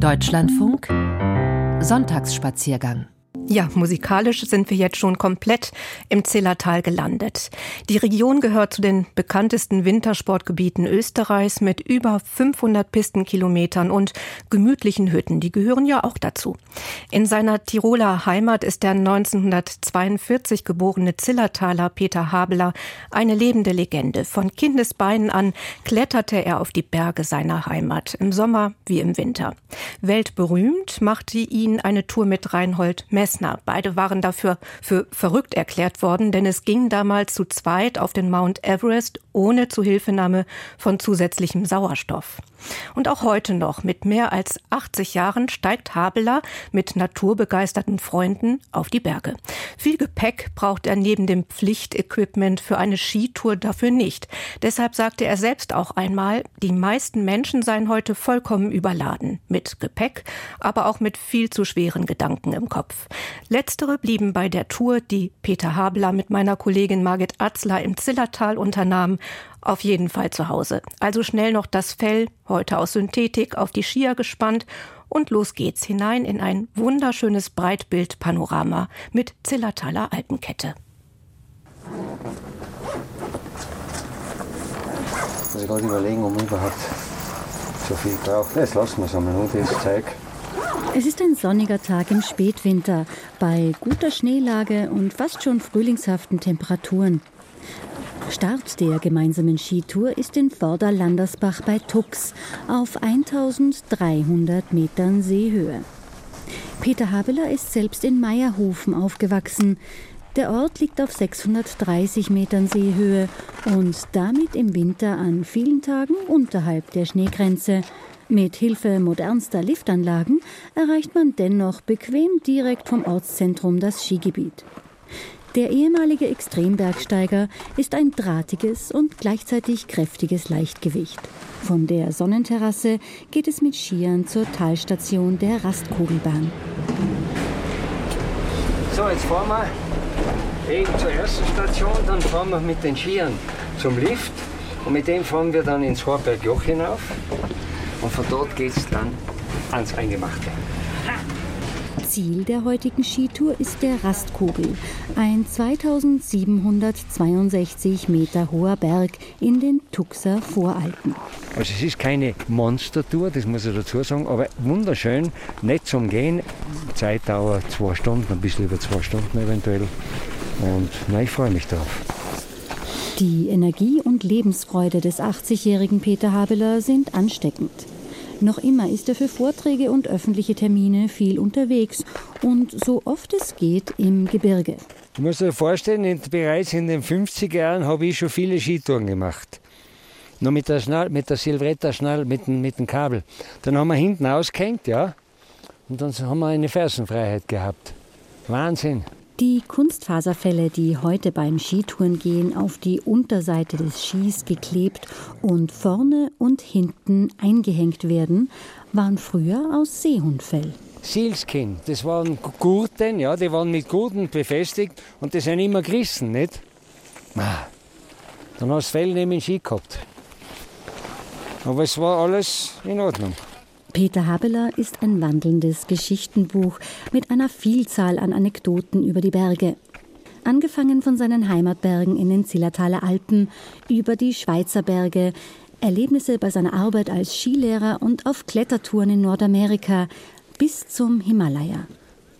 Deutschlandfunk Sonntagsspaziergang ja, musikalisch sind wir jetzt schon komplett im Zillertal gelandet. Die Region gehört zu den bekanntesten Wintersportgebieten Österreichs mit über 500 Pistenkilometern und gemütlichen Hütten. Die gehören ja auch dazu. In seiner Tiroler Heimat ist der 1942 geborene Zillertaler Peter Habeler eine lebende Legende. Von Kindesbeinen an kletterte er auf die Berge seiner Heimat, im Sommer wie im Winter. Weltberühmt machte ihn eine Tour mit Reinhold Mess Messner. Beide waren dafür für verrückt erklärt worden, denn es ging damals zu zweit auf den Mount Everest ohne Zuhilfenahme von zusätzlichem Sauerstoff. Und auch heute noch, mit mehr als 80 Jahren, steigt Habeler mit naturbegeisterten Freunden auf die Berge. Viel Gepäck braucht er neben dem Pflichtequipment für eine Skitour dafür nicht. Deshalb sagte er selbst auch einmal, die meisten Menschen seien heute vollkommen überladen. Mit Gepäck, aber auch mit viel zu schweren Gedanken im Kopf. Letztere blieben bei der Tour, die Peter Habeler mit meiner Kollegin Margit Atzler im Zillertal unternahm, auf jeden Fall zu Hause. Also schnell noch das Fell, heute aus Synthetik, auf die Skier gespannt und los geht's hinein in ein wunderschönes Breitbildpanorama mit Zillertaler Alpenkette. Muss ich gerade überlegen, ob man überhaupt so viel braucht. Jetzt lassen wir es einmal das Zeug. Es ist ein sonniger Tag im Spätwinter bei guter Schneelage und fast schon frühlingshaften Temperaturen. Start der gemeinsamen Skitour ist in Vorderlandersbach bei Tux auf 1300 Metern Seehöhe. Peter Habeler ist selbst in Meierhofen aufgewachsen. Der Ort liegt auf 630 Metern Seehöhe und damit im Winter an vielen Tagen unterhalb der Schneegrenze. Mit Hilfe modernster Liftanlagen erreicht man dennoch bequem direkt vom Ortszentrum das Skigebiet. Der ehemalige Extrembergsteiger ist ein drahtiges und gleichzeitig kräftiges Leichtgewicht. Von der Sonnenterrasse geht es mit Skiern zur Talstation der Rastkugelbahn. So, jetzt fahren wir eben zur ersten Station, dann fahren wir mit den Skiern zum Lift und mit dem fahren wir dann ins Horbergjoch hinauf und von dort geht es dann ans Eingemachte. Ziel der heutigen Skitour ist der Rastkogel, ein 2762 Meter hoher Berg in den Tuxer Voralpen. Also es ist keine Monstertour, das muss ich dazu sagen, aber wunderschön, nett zum Gehen. Zeitdauer zwei Stunden, ein bisschen über zwei Stunden eventuell. Und na, ich freue mich drauf. Die Energie und Lebensfreude des 80-jährigen Peter Habeler sind ansteckend. Noch immer ist er für Vorträge und öffentliche Termine viel unterwegs und so oft es geht im Gebirge. Du musst dir vorstellen, in, bereits in den 50er Jahren habe ich schon viele Skitouren gemacht. Nur mit der, Schnall, mit der Silvretta-Schnall, mit, mit dem Kabel. Dann haben wir hinten ausgehängt, ja, und dann haben wir eine Fersenfreiheit gehabt. Wahnsinn. Die Kunstfaserfälle, die heute beim Skitourengehen auf die Unterseite des Skis geklebt und vorne und hinten eingehängt werden, waren früher aus Seehundfell. Sealskin, das waren Gurten, ja, die waren mit Gurten befestigt und die sind immer gerissen, nicht? Ah, dann hast du Fell neben den Ski gehabt. Aber es war alles in Ordnung. Peter Habeler ist ein wandelndes Geschichtenbuch mit einer Vielzahl an Anekdoten über die Berge. Angefangen von seinen Heimatbergen in den Zillertaler Alpen, über die Schweizer Berge, Erlebnisse bei seiner Arbeit als Skilehrer und auf Klettertouren in Nordamerika bis zum Himalaya.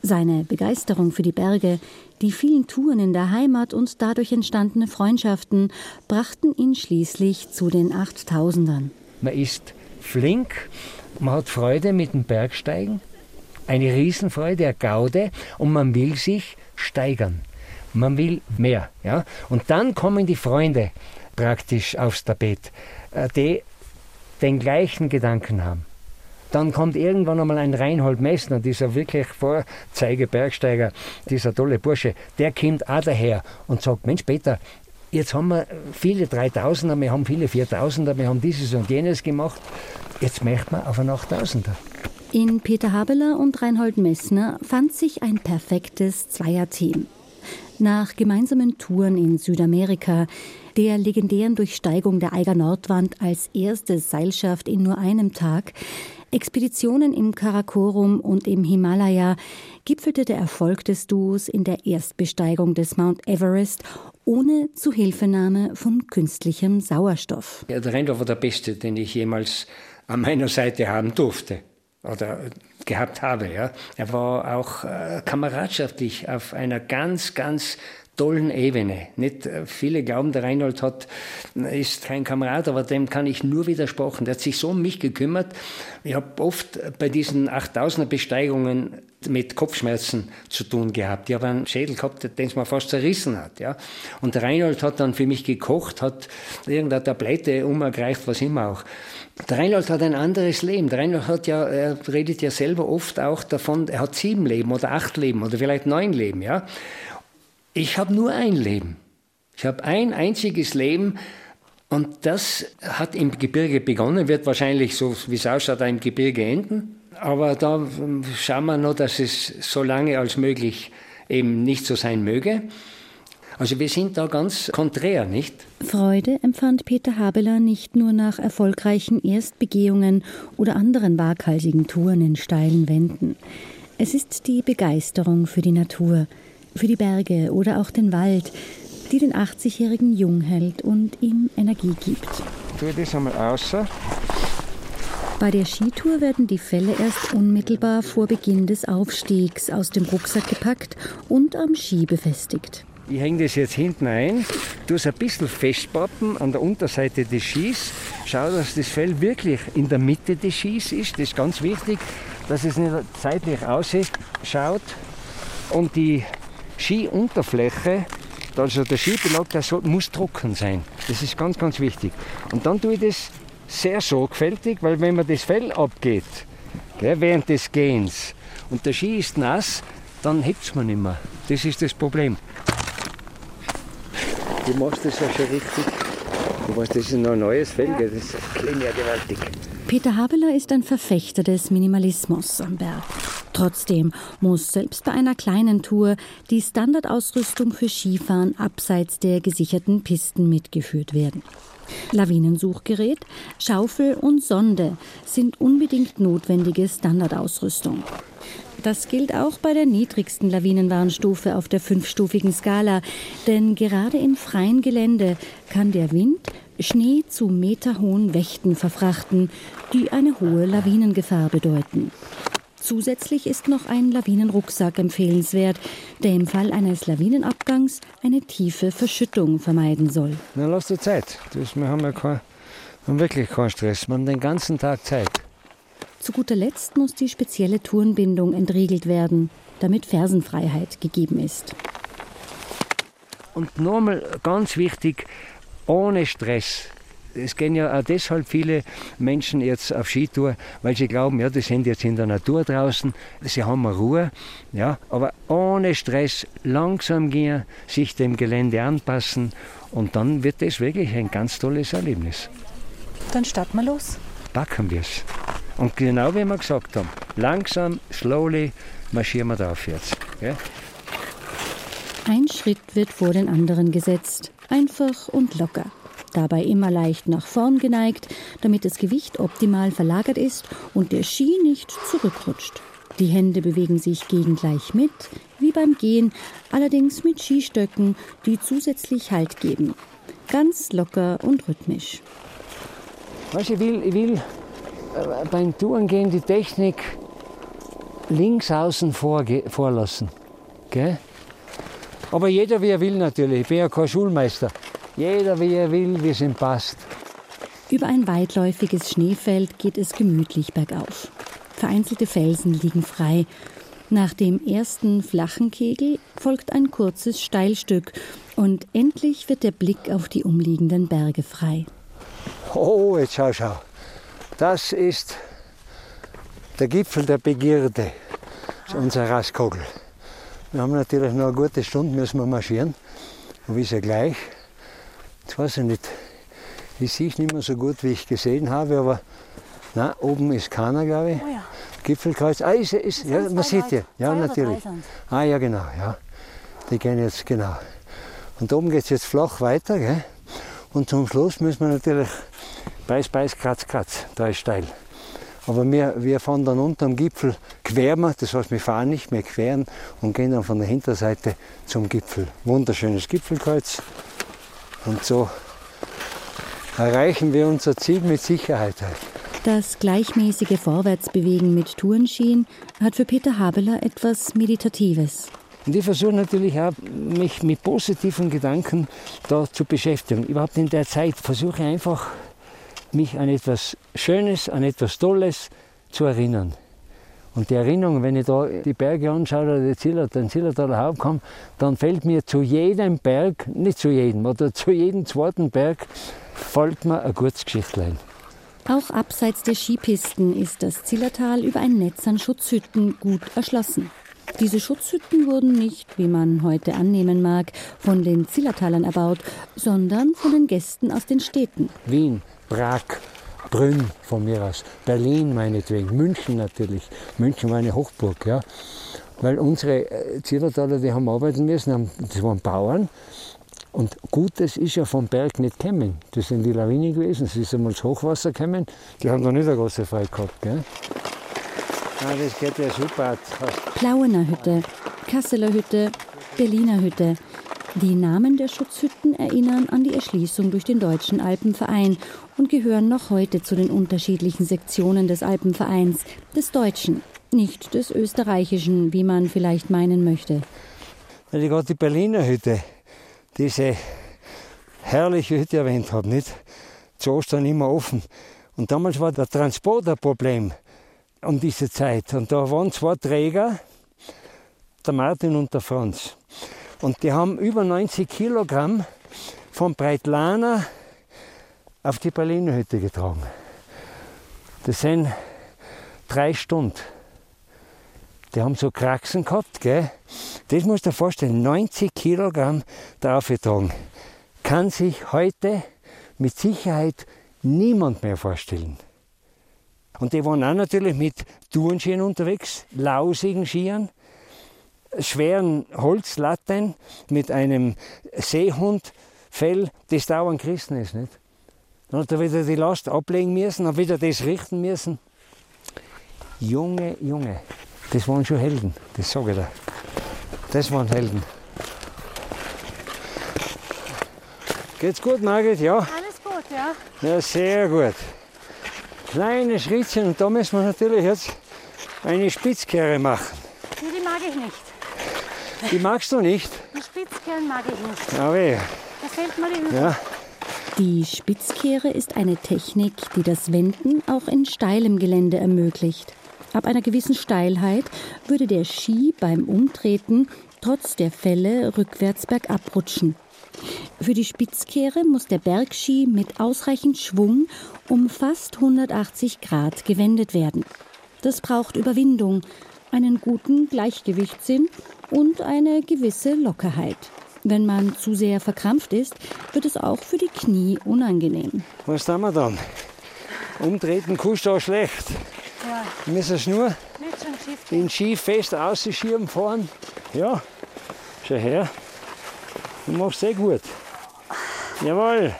Seine Begeisterung für die Berge, die vielen Touren in der Heimat und dadurch entstandene Freundschaften brachten ihn schließlich zu den Achttausendern. Man ist flink, man hat Freude mit dem Bergsteigen, eine Riesenfreude, eine Gaude und man will sich steigern. Man will mehr. Ja? Und dann kommen die Freunde praktisch aufs Tapet, äh, die den gleichen Gedanken haben. Dann kommt irgendwann einmal ein Reinhold Messner, dieser wirklich Vorzeigebergsteiger, dieser tolle Bursche, der kommt auch daher und sagt, Mensch Peter, jetzt haben wir viele 3000er, wir haben viele 4000er, wir haben dieses und jenes gemacht. Jetzt möchte man auf einen 8000er. In Peter Habeler und Reinhold Messner fand sich ein perfektes Zweierteam. Nach gemeinsamen Touren in Südamerika, der legendären Durchsteigung der Eiger Nordwand als erste Seilschaft in nur einem Tag, Expeditionen im Karakorum und im Himalaya gipfelte der Erfolg des Duos in der Erstbesteigung des Mount Everest ohne Zuhilfenahme von künstlichem Sauerstoff. Ja, der Rennlauf war der beste, den ich jemals an meiner Seite haben durfte oder gehabt habe. Ja. Er war auch äh, kameradschaftlich auf einer ganz, ganz tollen Ebene. Nicht äh, viele glauben, der Reinhold hat, ist kein Kamerad, aber dem kann ich nur widersprechen. Der hat sich so um mich gekümmert. Ich habe oft bei diesen 8000er Besteigungen mit Kopfschmerzen zu tun gehabt. Ich habe einen Schädel gehabt, den es mir fast zerrissen hat. Ja. Und der Reinhold hat dann für mich gekocht, hat irgendeine Tablette umergreift, was immer auch. Der Reinhold hat ein anderes Leben. Der Reinhold hat ja, er redet ja selber oft auch davon, er hat sieben Leben oder acht Leben oder vielleicht neun Leben. Ja. Ich habe nur ein Leben. Ich habe ein einziges Leben und das hat im Gebirge begonnen, wird wahrscheinlich so, wie es ausschaut, im Gebirge enden. Aber da ähm, schauen wir noch, dass es so lange als möglich eben nicht so sein möge. Also wir sind da ganz konträr, nicht? Freude empfand Peter Habeler nicht nur nach erfolgreichen Erstbegehungen oder anderen waghalsigen Touren in steilen Wänden. Es ist die Begeisterung für die Natur, für die Berge oder auch den Wald, die den 80-Jährigen jung hält und ihm Energie gibt. Tu das einmal außer. Bei der Skitour werden die Felle erst unmittelbar vor Beginn des Aufstiegs aus dem Rucksack gepackt und am Ski befestigt. Ich hänge das jetzt hinten ein, tue es ein bisschen festpappen an der Unterseite des Skis. Schau, dass das Fell wirklich in der Mitte des Skis ist. Das ist ganz wichtig, dass es nicht seitlich ausschaut. Und die Skiunterfläche, also der Skibelag, der soll, muss trocken sein. Das ist ganz, ganz wichtig. Und dann tue ich das sehr sorgfältig, weil wenn man das Fell abgeht, gell, während des Gehens, und der Ski ist nass, dann hebt es man nicht mehr. Das ist das Problem. Du machst das ja schon richtig. Du weißt, das ist noch ein neues Fell, gell? das klingt ja gewaltig. Peter Habeler ist ein Verfechter des Minimalismus am Berg. Trotzdem muss selbst bei einer kleinen Tour die Standardausrüstung für Skifahren abseits der gesicherten Pisten mitgeführt werden. Lawinensuchgerät, Schaufel und Sonde sind unbedingt notwendige Standardausrüstung. Das gilt auch bei der niedrigsten Lawinenwarnstufe auf der fünfstufigen Skala, denn gerade im freien Gelände kann der Wind Schnee zu meterhohen Wächten verfrachten, die eine hohe Lawinengefahr bedeuten. Zusätzlich ist noch ein Lawinenrucksack empfehlenswert, der im Fall eines Lawinenabgangs eine tiefe Verschüttung vermeiden soll. Na, lass dir Zeit. Das, wir haben ja kein, haben wirklich keinen Stress. Wir haben den ganzen Tag Zeit. Zu guter Letzt muss die spezielle Turnbindung entriegelt werden, damit Fersenfreiheit gegeben ist. Und nochmal ganz wichtig, ohne Stress es gehen ja auch deshalb viele Menschen jetzt auf Skitour, weil sie glauben, ja, die sind jetzt in der Natur draußen, sie haben Ruhe, ja, aber ohne Stress langsam gehen, sich dem Gelände anpassen und dann wird das wirklich ein ganz tolles Erlebnis. Dann starten wir los. Packen wir es. Und genau wie wir gesagt haben, langsam, slowly marschieren wir da aufwärts. Gell? Ein Schritt wird vor den anderen gesetzt, einfach und locker dabei immer leicht nach vorn geneigt, damit das Gewicht optimal verlagert ist und der Ski nicht zurückrutscht. Die Hände bewegen sich gegengleich mit, wie beim Gehen, allerdings mit Skistöcken, die zusätzlich Halt geben. Ganz locker und rhythmisch. Was ich will, ich will äh, beim Tourengehen die Technik links außen vorlassen. Gell? Aber jeder wie er will natürlich. Ich bin ja kein Schulmeister. Jeder wie er will, wie es ihm passt. Über ein weitläufiges Schneefeld geht es gemütlich bergauf. Vereinzelte Felsen liegen frei. Nach dem ersten flachen Kegel folgt ein kurzes Steilstück und endlich wird der Blick auf die umliegenden Berge frei. Oh, jetzt schau, schau. Das ist der Gipfel der Begierde, unser Rastkogel. Wir haben natürlich noch eine gute Stunde, müssen wir marschieren. Und wie ist ja gleich. Jetzt weiß ich nicht, ich sehe es nicht mehr so gut, wie ich gesehen habe, aber na, oben ist keiner, glaube ich. Oh ja. Gipfelkreuz. Ah, ist, ist, ja, man sieht ja. Ja, natürlich. Ah, ja, genau. Ja. Die gehen jetzt, genau. Und oben geht es jetzt flach weiter. Gell? Und zum Schluss müssen wir natürlich Beiß, Beiß, Kratz, Kratz. Da ist steil. Aber wir, wir fahren dann unterm Gipfel, wir, das heißt, wir fahren nicht mehr queren und gehen dann von der Hinterseite zum Gipfel. Wunderschönes Gipfelkreuz. Und so erreichen wir unser Ziel mit Sicherheit. Das gleichmäßige Vorwärtsbewegen mit Tourenskien hat für Peter Habeler etwas Meditatives. Und ich versuche natürlich auch, mich mit positiven Gedanken da zu beschäftigen. Überhaupt in der Zeit versuche ich einfach, mich an etwas Schönes, an etwas Tolles zu erinnern. Und die Erinnerung, wenn ich da die Berge anschaue oder den Zillertal, den Zillertaler Hauptkamm, dann fällt mir zu jedem Berg, nicht zu jedem, oder zu jedem zweiten Berg, fällt mir ein Kurzgeschichte ein. Auch abseits der Skipisten ist das Zillertal über ein Netz an Schutzhütten gut erschlossen. Diese Schutzhütten wurden nicht, wie man heute annehmen mag, von den Zillertalern erbaut, sondern von den Gästen aus den Städten. Wien, Prag, Brünn von mir aus, Berlin meinetwegen, München natürlich. München war eine Hochburg, ja. Weil unsere äh, Zillertaler, die haben arbeiten müssen, das waren Bauern und Gutes ist ja vom Berg nicht gekommen. Das sind die Lawinen gewesen, es ist einmal das Hochwasser gekommen. Die haben da nicht eine große Freude gehabt. Gell? Ah, das geht ja super. Plauener Hütte, Kasseler Hütte, Berliner Hütte. Die Namen der Schutzhütten erinnern an die Erschließung durch den Deutschen Alpenverein und gehören noch heute zu den unterschiedlichen Sektionen des Alpenvereins, des Deutschen, nicht des Österreichischen, wie man vielleicht meinen möchte. Die Berliner Hütte diese herrliche Hütte erwähnt habe, nicht? Zu Ostern immer offen. Und damals war der Transport ein Problem um diese Zeit. Und da waren zwei Träger, der Martin und der Franz. Und die haben über 90 Kilogramm von Breitlana auf die Berliner Hütte getragen. Das sind drei Stunden. Die haben so Kraxen gehabt, gell? Das musst du dir vorstellen, 90 Kilogramm drauf getragen. Kann sich heute mit Sicherheit niemand mehr vorstellen. Und die waren auch natürlich mit Tourenskiern unterwegs, lausigen Skiern, schweren Holzlatten mit einem Seehundfell, das dauernd gerissen ist. Nicht? Dann hat er wieder die Last ablegen müssen, dann wieder das richten müssen. Junge, Junge, das waren schon Helden, das sage ich dir. Das waren Helden. Geht's gut, Margit? Ja? Alles gut, ja. Ja, sehr gut. Kleine Schrittchen und da müssen wir natürlich jetzt eine Spitzkehre machen. Nee, die mag ich nicht. Die magst du nicht? Die Spitzkehren mag ich nicht. Ja, weh. Da fällt mir die. Ja. Die Spitzkehre ist eine Technik, die das Wenden auch in steilem Gelände ermöglicht. Ab einer gewissen Steilheit würde der Ski beim Umtreten trotz der Fälle rückwärts bergab rutschen. Für die Spitzkehre muss der Bergski mit ausreichend Schwung um fast 180 Grad gewendet werden. Das braucht Überwindung, einen guten Gleichgewichtssinn und eine gewisse Lockerheit. Wenn man zu sehr verkrampft ist, wird es auch für die Knie unangenehm. Was tun wir dann? Umtreten kannst du auch schlecht. Ja, Wir müssen nur schon schief. den Ski fest ausschieben fahren. Ja, schau her. Du machst sehr gut. Jawohl.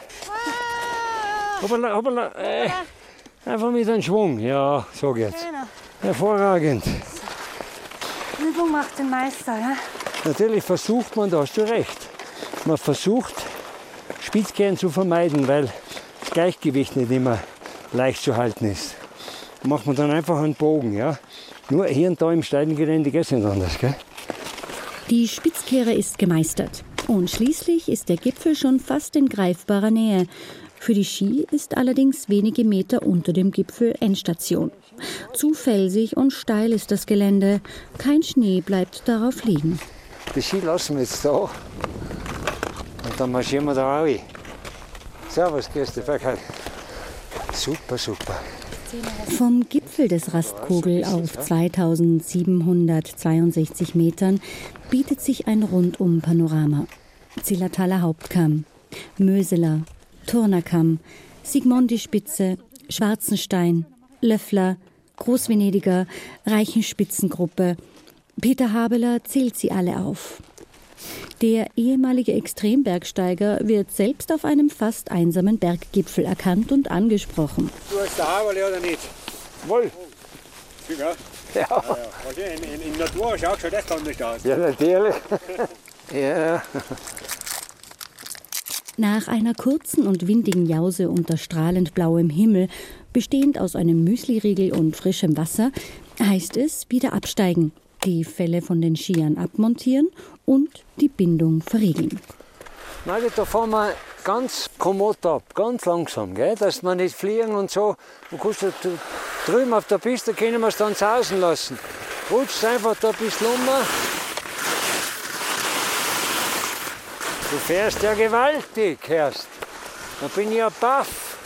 Hoppala, hoppala. Äh, einfach mit einem Schwung. Ja, so geht's. Hervorragend. Übung macht den Meister. Ja? Natürlich versucht man, da hast du recht. Man versucht, Spitzkehren zu vermeiden, weil das Gleichgewicht nicht immer leicht zu halten ist. Da macht man dann einfach einen Bogen. Ja? Nur hier und da im steilen Gelände geht es nicht anders. Gell? Die Spitzkehre ist gemeistert. Und schließlich ist der Gipfel schon fast in greifbarer Nähe. Für die Ski ist allerdings wenige Meter unter dem Gipfel Endstation. Zu felsig und steil ist das Gelände. Kein Schnee bleibt darauf liegen. Die Ski lassen wir jetzt da. Und dann marschieren wir da rein. Servus, grüß dich. Super, super. Vom Gipfel des Rastkogel auf 2762 Metern bietet sich ein Rundum-Panorama. Zillertaler Hauptkamm, Möseler, Turnerkamm, Sigmondi-Spitze, Schwarzenstein, Löffler, Großvenediger, Reichenspitzengruppe. Peter Habeler zählt sie alle auf. Der ehemalige Extrembergsteiger wird selbst auf einem fast einsamen Berggipfel erkannt und angesprochen. Du hast der Haberle oder nicht? Wohl. Ja. Ja, Also in, in, in Natur schaut schon echt anders aus. ja natürlich. ja. Nach einer kurzen und windigen Jause unter strahlend blauem Himmel, bestehend aus einem Müsliriegel und frischem Wasser, heißt es wieder absteigen, die Felle von den Skiern abmontieren und die Bindung verriegeln. Margit, da fahren wir ganz kommod ab, ganz langsam, gell? dass wir nicht fliegen und so. Du kannst da d- drüben auf der Piste können wir es dann sausen lassen. Rutschst einfach da bisschen um. Du fährst ja gewaltig, Herst. Da bin ich ja baff.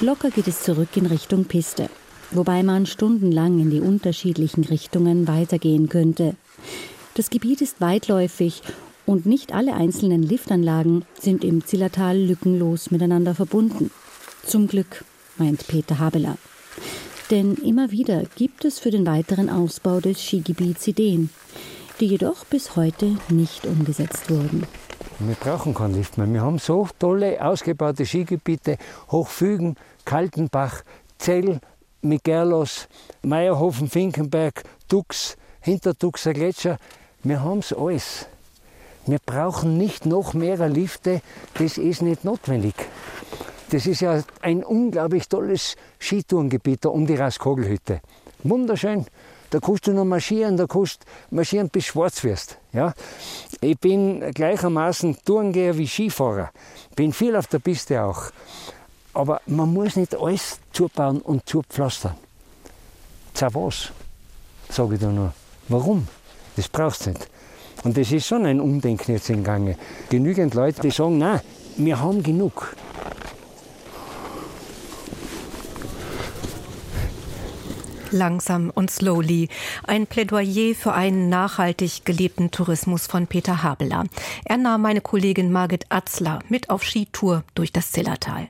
Locker geht es zurück in Richtung Piste, wobei man stundenlang in die unterschiedlichen Richtungen weitergehen könnte. Das Gebiet ist weitläufig und nicht alle einzelnen Liftanlagen sind im Zillertal lückenlos miteinander verbunden. Zum Glück, meint Peter Habeler. Denn immer wieder gibt es für den weiteren Ausbau des Skigebiets Ideen, die jedoch bis heute nicht umgesetzt wurden. Wir brauchen keinen Lift mehr. Wir haben so tolle, ausgebaute Skigebiete. Hochfügen, Kaltenbach, Zell, Migerlos, Meierhofen, Finkenberg, Dux, Hinterduxer Gletscher. Wir haben es alles. Wir brauchen nicht noch mehr Lifte. Das ist nicht notwendig. Das ist ja ein unglaublich tolles Skitourengebiet da um die Raskogelhütte. Wunderschön. Da kannst du noch marschieren, da kannst du marschieren bis schwarz wirst. Ja? Ich bin gleichermaßen Tourengeher wie Skifahrer. Bin viel auf der Piste auch. Aber man muss nicht alles zubauen und zupflastern. Za was? Sage ich da nur. Warum? Das brauchst du nicht. Und das ist schon ein Umdenken jetzt im Gange. Genügend Leute, die sagen, nein, wir haben genug. Langsam und slowly. Ein Plädoyer für einen nachhaltig gelebten Tourismus von Peter Habeler. Er nahm meine Kollegin Margit Atzler mit auf Skitour durch das Zillertal.